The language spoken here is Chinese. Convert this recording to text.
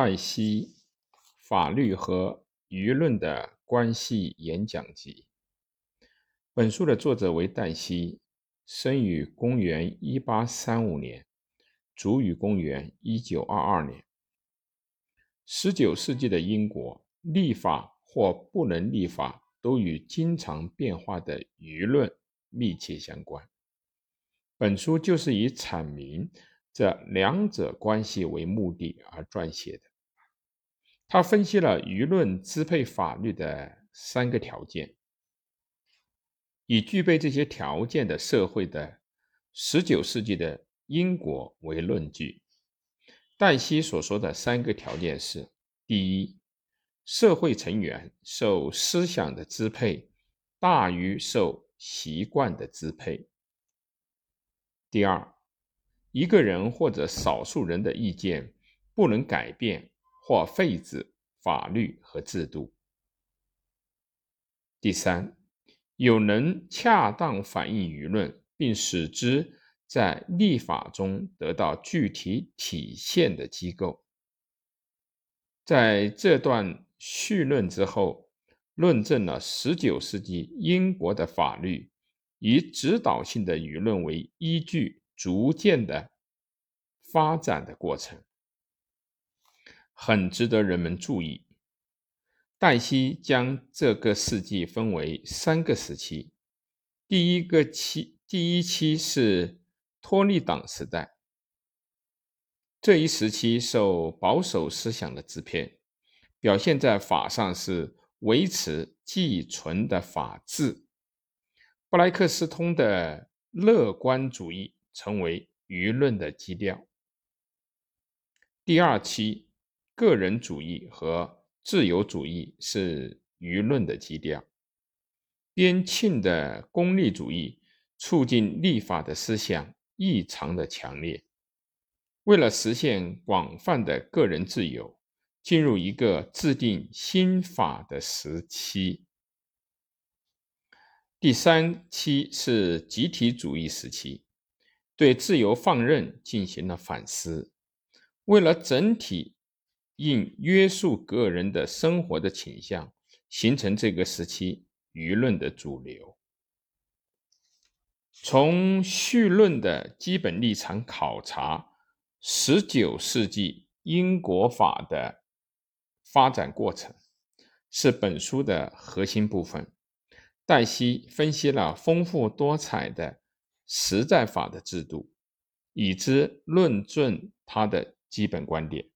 黛西法律和舆论的关系演讲集。本书的作者为黛西，生于公元一八三五年，卒于公元一九二二年。十九世纪的英国，立法或不能立法，都与经常变化的舆论密切相关。本书就是以阐明这两者关系为目的而撰写的。他分析了舆论支配法律的三个条件，以具备这些条件的社会的十九世纪的英国为论据。黛西所说的三个条件是：第一，社会成员受思想的支配大于受习惯的支配；第二，一个人或者少数人的意见不能改变。或废止法律和制度。第三，有能恰当反映舆论，并使之在立法中得到具体体现的机构。在这段序论之后，论证了十九世纪英国的法律以指导性的舆论为依据逐渐的发展的过程。很值得人们注意。黛西将这个世纪分为三个时期。第一个期，第一期是托利党时代。这一时期受保守思想的支配，表现在法上是维持既存的法治。布莱克斯通的乐观主义成为舆论的基调。第二期。个人主义和自由主义是舆论的基调。边沁的功利主义促进立法的思想异常的强烈。为了实现广泛的个人自由，进入一个制定新法的时期。第三期是集体主义时期，对自由放任进行了反思。为了整体。应约束个人的生活的倾向，形成这个时期舆论的主流。从绪论的基本立场考察十九世纪英国法的发展过程，是本书的核心部分。黛西分析了丰富多彩的实在法的制度，以之论证他的基本观点。